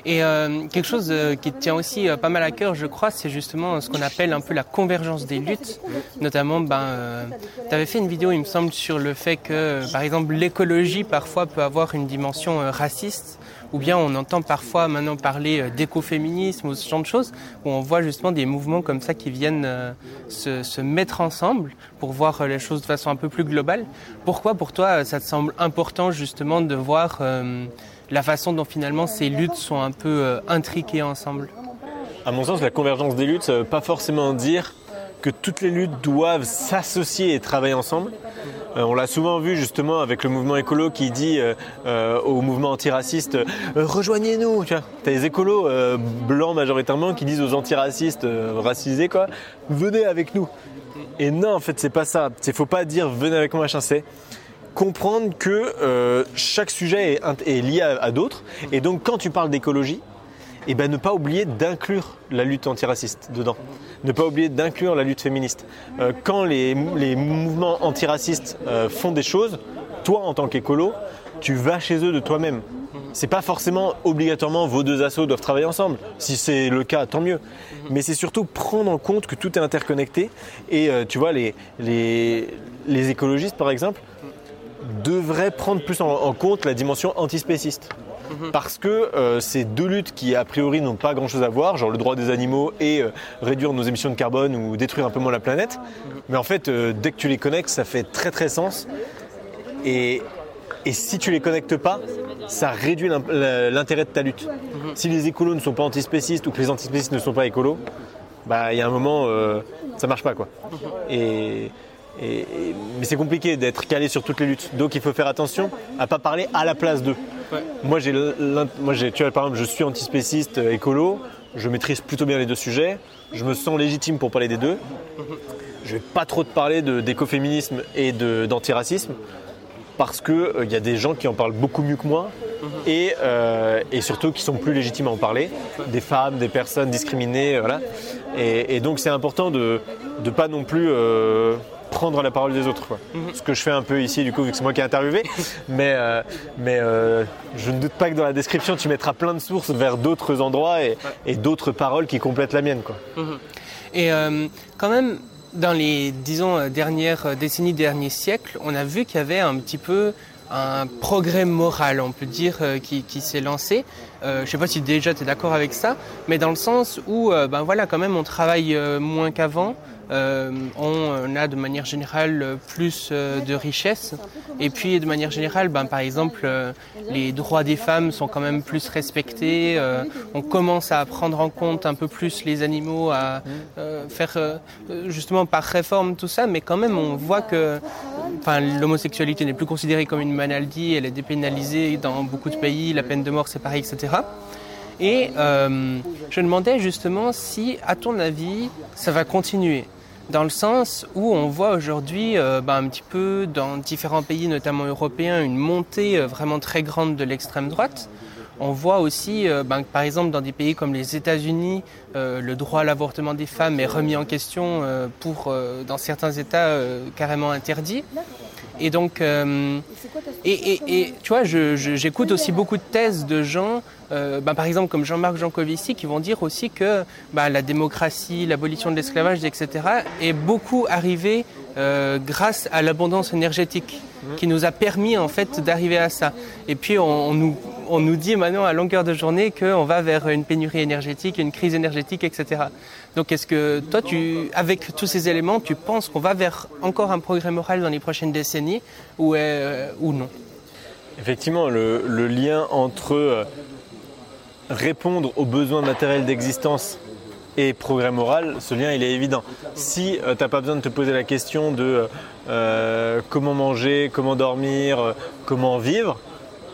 Et euh, quelque chose euh, qui tient aussi euh, pas mal à cœur, je crois, c'est justement ce qu'on appelle un peu la convergence des luttes. Notamment, ben, tu avais fait une vidéo, il me semble, sur le fait que, euh, par exemple, l'écologie parfois peut avoir une dimension euh, raciste. Ou bien on entend parfois maintenant parler euh, d'écoféminisme ou ce genre de choses, où on voit justement des mouvements comme ça qui viennent euh, se, se mettre ensemble pour voir euh, les choses de façon un peu plus globale. Pourquoi pour toi euh, ça te semble important justement de voir euh, la façon dont finalement ces luttes sont un peu euh, intriquées ensemble À mon sens, la convergence des luttes, ça veut pas forcément dire que toutes les luttes doivent s'associer et travailler ensemble. Euh, on l'a souvent vu justement avec le mouvement écolo qui dit euh, au mouvement antiraciste rejoignez-nous. Tu t'as les écolos blancs majoritairement qui disent aux antiracistes racisés quoi, venez avec nous. Et non, en fait, c'est pas ça. Il faut pas dire venez avec moi machin. C'est comprendre que euh, chaque sujet est, lié à, d'autres. Et donc, quand tu parles d'écologie, et ben ne pas oublier d'inclure la lutte antiraciste dedans. Ne pas oublier d'inclure la lutte féministe. Euh, quand les, les mouvements antiracistes euh, font des choses, toi en tant qu'écolo, tu vas chez eux de toi-même. C'est pas forcément obligatoirement vos deux assos doivent travailler ensemble. Si c'est le cas, tant mieux. Mais c'est surtout prendre en compte que tout est interconnecté. Et tu vois, les écologistes, par exemple, devraient prendre plus en, en compte la dimension antispéciste. Parce que euh, c'est deux luttes qui, a priori, n'ont pas grand-chose à voir, genre le droit des animaux et euh, réduire nos émissions de carbone ou détruire un peu moins la planète. Mais en fait, euh, dès que tu les connectes, ça fait très très sens. Et, et si tu les connectes pas, ça réduit l'intérêt de ta lutte. Si les écolos ne sont pas antispécistes ou que les antispécistes ne sont pas écolos, bah il y a un moment, ça marche pas quoi. Et, et- et- mais c'est compliqué d'être calé sur toutes les luttes. Donc il faut faire attention à pas parler à la place d'eux. Moi j'ai, moi j'ai, tu vois par exemple, je suis antispéciste, euh, écolo, je maîtrise plutôt bien les deux sujets, je me sens légitime pour parler des deux. Je vais pas trop te parler de, d'écoféminisme et de, d'antiracisme parce qu'il y a des gens qui en parlent beaucoup mieux que moi et, euh, et surtout qui sont plus légitimes à en parler, des femmes, des personnes discriminées, voilà. Et, et donc c'est important de ne pas non plus euh, prendre la parole des autres. quoi. Ce que je fais un peu ici du coup vu que c'est moi qui ai interviewé, mais, euh, mais euh, je ne doute pas que dans la description tu mettras plein de sources vers d'autres endroits et, et d'autres paroles qui complètent la mienne. Quoi. Et euh, quand même, dans les, disons, dernières décennies, derniers siècles, on a vu qu'il y avait un petit peu un progrès moral, on peut dire, qui, qui s'est lancé. Euh, je ne sais pas si déjà tu es d'accord avec ça, mais dans le sens où, euh, ben voilà, quand même, on travaille moins qu'avant. Euh, on a de manière générale plus de richesses. Et puis de manière générale, ben, par exemple, les droits des femmes sont quand même plus respectés. on commence à prendre en compte un peu plus les animaux, à faire justement par réforme tout ça, mais quand même on voit que l'homosexualité n'est plus considérée comme une maladie, elle est dépénalisée dans beaucoup de pays, la peine de mort c'est pareil, etc. Et euh, je demandais justement si, à ton avis, ça va continuer. Dans le sens où on voit aujourd'hui euh, ben, un petit peu dans différents pays, notamment européens, une montée euh, vraiment très grande de l'extrême droite. On voit aussi, euh, ben, par exemple, dans des pays comme les États-Unis, euh, le droit à l'avortement des femmes est remis en question euh, pour, dans certains États, carrément interdit. Et donc, et, tu vois, j'écoute aussi beaucoup de thèses de gens, ben, par exemple comme Jean-Marc Jancovici, qui vont dire aussi que ben, la démocratie, l'abolition de l'esclavage, etc., est beaucoup arrivée grâce à l'abondance énergétique, qui nous a permis en fait d'arriver à ça. Et puis on, on nous on nous dit maintenant à longueur de journée qu'on va vers une pénurie énergétique, une crise énergétique, etc. Donc est-ce que toi, tu, avec tous ces éléments, tu penses qu'on va vers encore un progrès moral dans les prochaines décennies ou, euh, ou non? Effectivement, le, lien entre euh, répondre aux besoins matériels d'existence et progrès moral, ce lien il est évident. Si euh, tu n'as pas besoin de te poser la question de comment manger, comment dormir, comment vivre,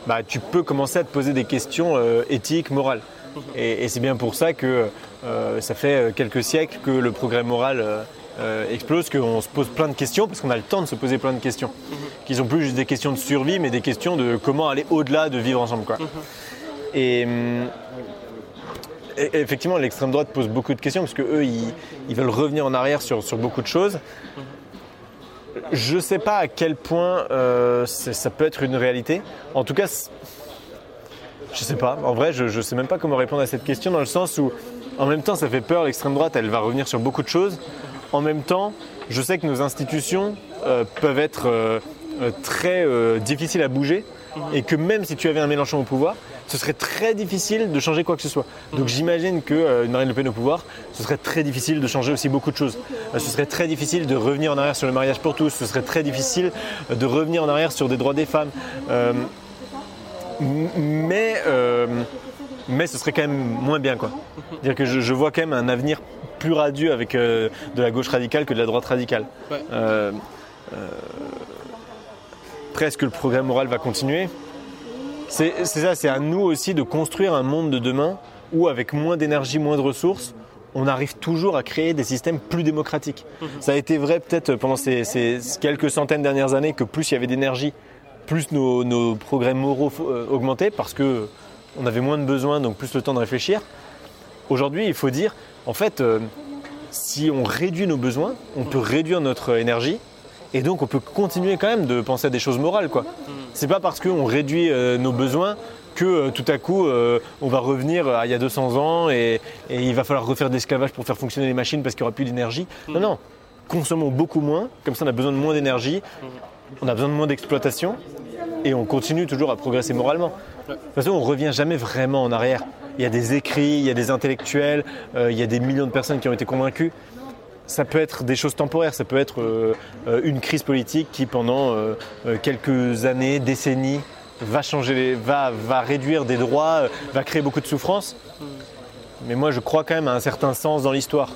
bah, tu peux commencer à te poser des questions euh, éthiques, morales. Et, c'est bien pour ça que euh, ça fait euh, quelques siècles que le progrès moral explose, qu'on se pose plein de questions, parce qu'on a le temps de se poser plein de questions. Qui sont plus juste des questions de survie, mais des questions de comment aller au-delà de vivre ensemble. Quoi. Et, effectivement, l'extrême droite pose beaucoup de questions, parce qu'eux, ils, ils, veulent revenir en arrière sur, sur beaucoup de choses. Je ne sais pas à quel point euh, ça peut être une réalité. En tout cas, je ne sais pas. En vrai, je ne sais même pas comment répondre à cette question dans le sens où, en même temps, ça fait peur. L'extrême droite, elle va revenir sur beaucoup de choses. En même temps, je sais que nos institutions euh, peuvent être euh, très difficiles à bouger et que même si tu avais un Mélenchon au pouvoir, ce serait très difficile de changer quoi que ce soit. Donc j'imagine que euh, Marine Le Pen au pouvoir, ce serait très difficile de changer aussi beaucoup de choses. Euh, ce serait très difficile de revenir en arrière sur le mariage pour tous. Ce serait très difficile de revenir en arrière sur des droits des femmes. Euh, mais mais ce serait quand même moins bien quoi. Dire que je, vois quand même un avenir plus radieux avec de la gauche radicale que de la droite radicale. presque le progrès moral va continuer c'est ça, c'est à nous aussi de construire un monde de demain où avec moins d'énergie, moins de ressources, on arrive toujours à créer des systèmes plus démocratiques. Mhm. Ça a été vrai peut-être pendant ces, quelques centaines dernières années que plus il y avait d'énergie, plus nos, progrès moraux euh, augmentaient parce que on avait moins de besoins, donc plus le temps de réfléchir. Aujourd'hui, il faut dire, en fait, euh, si on réduit nos besoins, on peut réduire notre énergie et donc on peut continuer quand même de penser à des choses morales. quoi. C'est pas parce qu'on réduit euh, nos besoins que euh, tout à coup euh, on va revenir à il y a 200 ans et, il va falloir refaire de l'esclavage pour faire fonctionner les machines parce qu'il n'y aura plus d'énergie. Non, non, consommons beaucoup moins, comme ça on a besoin de moins d'énergie, on a besoin de moins d'exploitation et on continue toujours à progresser moralement. De toute façon, on ne revient jamais vraiment en arrière. Il y a des écrits, il y a des intellectuels, il y a des millions de personnes qui ont été convaincues ça peut être des choses temporaires, ça peut être euh, euh, une crise politique qui pendant euh, quelques années, décennies, va changer, va, va réduire des droits, va créer beaucoup de souffrance. Mais moi je crois quand même à un certain sens dans l'histoire.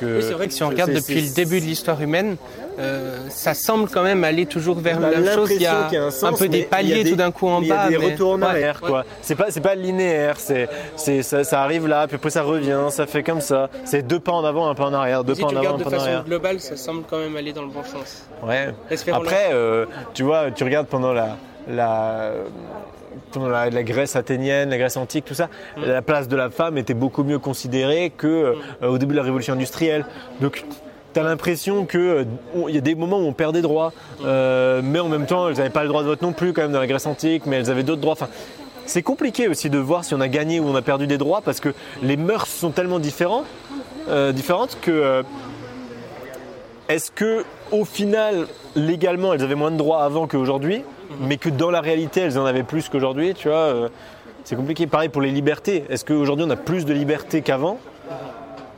C'est vrai que si on regarde depuis le début de l'histoire humaine, euh, ça semble quand même aller toujours vers la même chose. Il y a, un, peu des paliers tout d'un coup en bas. Il y a des retours en arrière, quoi. C'est pas, c'est pas linéaire. C'est, c'est, ça, arrive là, puis après ça revient, ça fait comme ça. C'est deux pas en avant, un pas en arrière, deux pas en avant, un pas en arrière. de façon globale, ça semble quand même aller dans le bon sens. Ouais. Après, euh, tu vois, tu regardes pendant la, la la, Grèce athénienne, la Grèce antique, tout ça, mm. la place de la femme était beaucoup mieux considérée qu'au mm. au début de la révolution industrielle. Donc tu as l'impression qu'il euh, y a des moments où on perd des droits, euh, mais en même temps, elles n'avaient pas le droit de vote non plus, quand même, dans la Grèce antique, mais elles avaient d'autres droits. Enfin, c'est compliqué aussi de voir si on a gagné ou on a perdu des droits parce que les mœurs sont tellement différents, euh, différentes que. est-ce que, au final, légalement, elles avaient moins de droits avant qu'aujourd'hui? Mais que dans la réalité, elles en avaient plus qu'aujourd'hui, tu vois. euh, c'est compliqué. Pareil pour les libertés. Est-ce qu'aujourd'hui, on a plus de liberté qu'avant?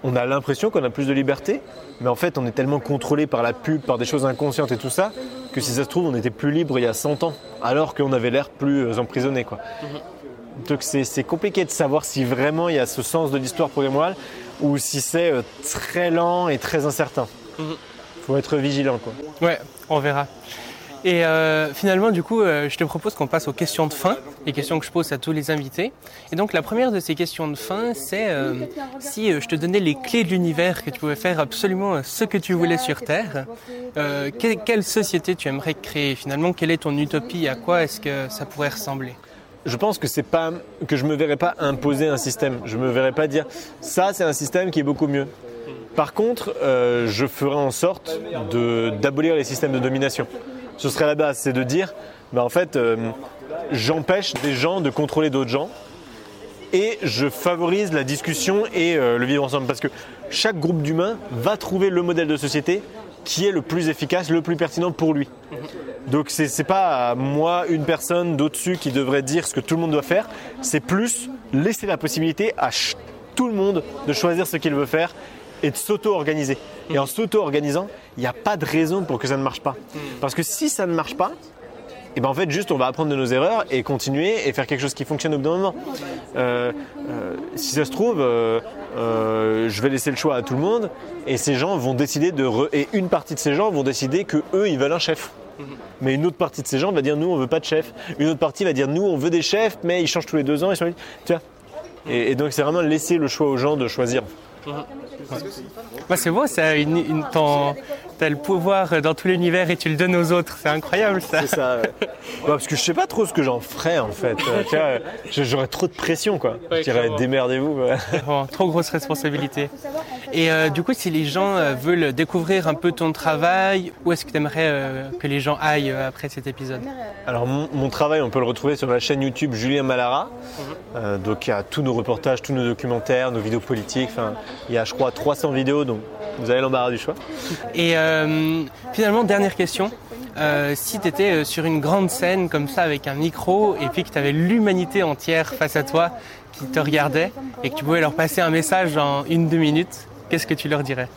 On a l'impression qu'on a plus de liberté, mais en fait, on est tellement contrôlé par la pub, par des choses inconscientes et tout ça, que si ça se trouve, on était plus libre il y a 100 ans, alors qu'on avait l'air plus euh, emprisonné, quoi. Donc c'est c'est compliqué de savoir si vraiment il y a ce sens de l'histoire programmable ou si c'est euh, très lent et très incertain. Mhm. Faut être vigilant, quoi. Ouais, on verra. Et euh, finalement, du coup, euh, je te propose qu'on passe aux questions de fin, les questions que je pose à tous les invités. Et donc, la première de ces questions de fin, c'est euh, si je te donnais les clés de l'univers, que tu pouvais faire absolument ce que tu voulais sur Terre, que- quelle société tu aimerais créer? Finalement, quelle est ton utopie? À quoi est-ce que ça pourrait ressembler? Je pense que c'est pas que je me verrais pas imposer un système. Je me verrais pas dire ça c'est un système qui est beaucoup mieux. Par contre, je ferai en sorte d'abolir les systèmes de domination. Ce serait la base, c'est de dire, bah en fait, euh, j'empêche des gens de contrôler d'autres gens et je favorise la discussion et euh, le vivre ensemble parce que chaque groupe d'humains va trouver le modèle de société qui est le plus efficace, le plus pertinent pour lui. Donc c'est c'est pas moi, une personne d'au-dessus qui devrait dire ce que tout le monde doit faire, c'est plus laisser la possibilité à tout le monde de choisir ce qu'il veut faire et de s'auto-organiser. Et en s'auto-organisant, il n'y a pas de raison pour que ça ne marche pas. Parce que si ça ne marche pas, et ben en fait juste on va apprendre de nos erreurs et continuer et faire quelque chose qui fonctionne au bout d'un moment. Euh, euh, si ça se trouve, euh, je vais laisser le choix à tout le monde et ces gens vont décider de et une partie de ces gens vont décider que eux ils veulent un chef. Mais une autre partie de ces gens va dire nous on veut pas de chef. Une autre partie va dire nous on veut des chefs mais ils changent tous les deux ans. Ils sont... et donc c'est vraiment laisser le choix aux gens de choisir. Bah, C'est beau, ça, une, une, ton- t'as le pouvoir dans tout l'univers et tu le donnes aux autres. C'est incroyable ça. C'est ça. ouais. Ouais, [laughs] parce que je sais pas trop ce que j'en ferais en fait. Euh, tu vois, je- J'aurais trop de pression quoi. Ouais, je dirais démerdez-vous. Bon, trop grosse responsabilité. Et euh, du coup, si les gens euh, veulent découvrir un peu ton travail, où est-ce que tu aimerais que les gens aillent euh, après cet épisode? Alors mon, mon travail, on peut le retrouver sur la chaîne YouTube Julien Malara. Euh, donc il y a tous nos reportages, tous nos documentaires, nos vidéos politiques. Enfin, il y a je crois 300 vidéos, donc vous avez l'embarras du choix. Et euh, finalement, dernière question. Euh, si tu étais sur une grande scène comme ça avec un micro et puis que tu avais l'humanité entière face à toi qui te regardait et que tu pouvais leur passer un message en une, deux minutes, qu'est-ce que tu leur dirais?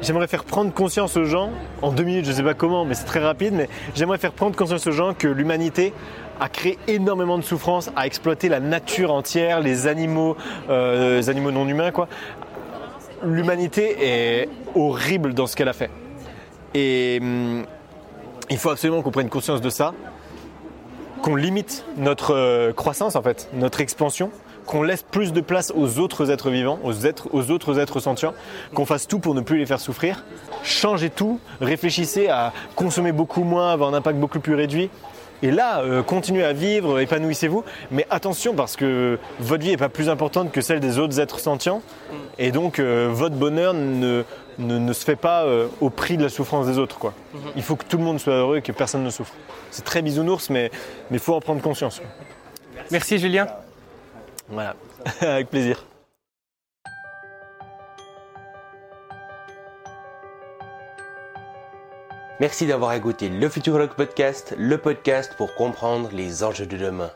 J'aimerais faire prendre conscience aux gens, en deux minutes, je sais pas comment, mais c'est très rapide, mais j'aimerais faire prendre conscience aux gens que l'humanité a créé énormément de souffrance, a exploité la nature entière, les animaux, euh, les animaux non humains. L'humanité est horrible dans ce qu'elle a fait. Et hum, il faut absolument qu'on prenne conscience de ça, qu'on limite notre euh, croissance en fait, notre expansion, qu'on laisse plus de place aux autres êtres vivants, aux, aux autres êtres sentients, qu'on fasse tout pour ne plus les faire souffrir. Changez tout, réfléchissez à consommer beaucoup moins, avoir un impact beaucoup plus réduit. Et là, euh, continuez à vivre, épanouissez-vous, mais attention parce que votre vie n'est pas plus importante que celle des autres êtres sentients, et donc euh, votre bonheur ne, ne, ne se fait pas euh, au prix de la souffrance des autres. Quoi. Il faut que tout le monde soit heureux et que personne ne souffre. C'est très bisounours, mais il faut en prendre conscience. quoi. Merci Julien. Voilà, [laughs] avec plaisir. Merci d'avoir écouté le Futurologue Podcast, le podcast pour comprendre les enjeux de demain.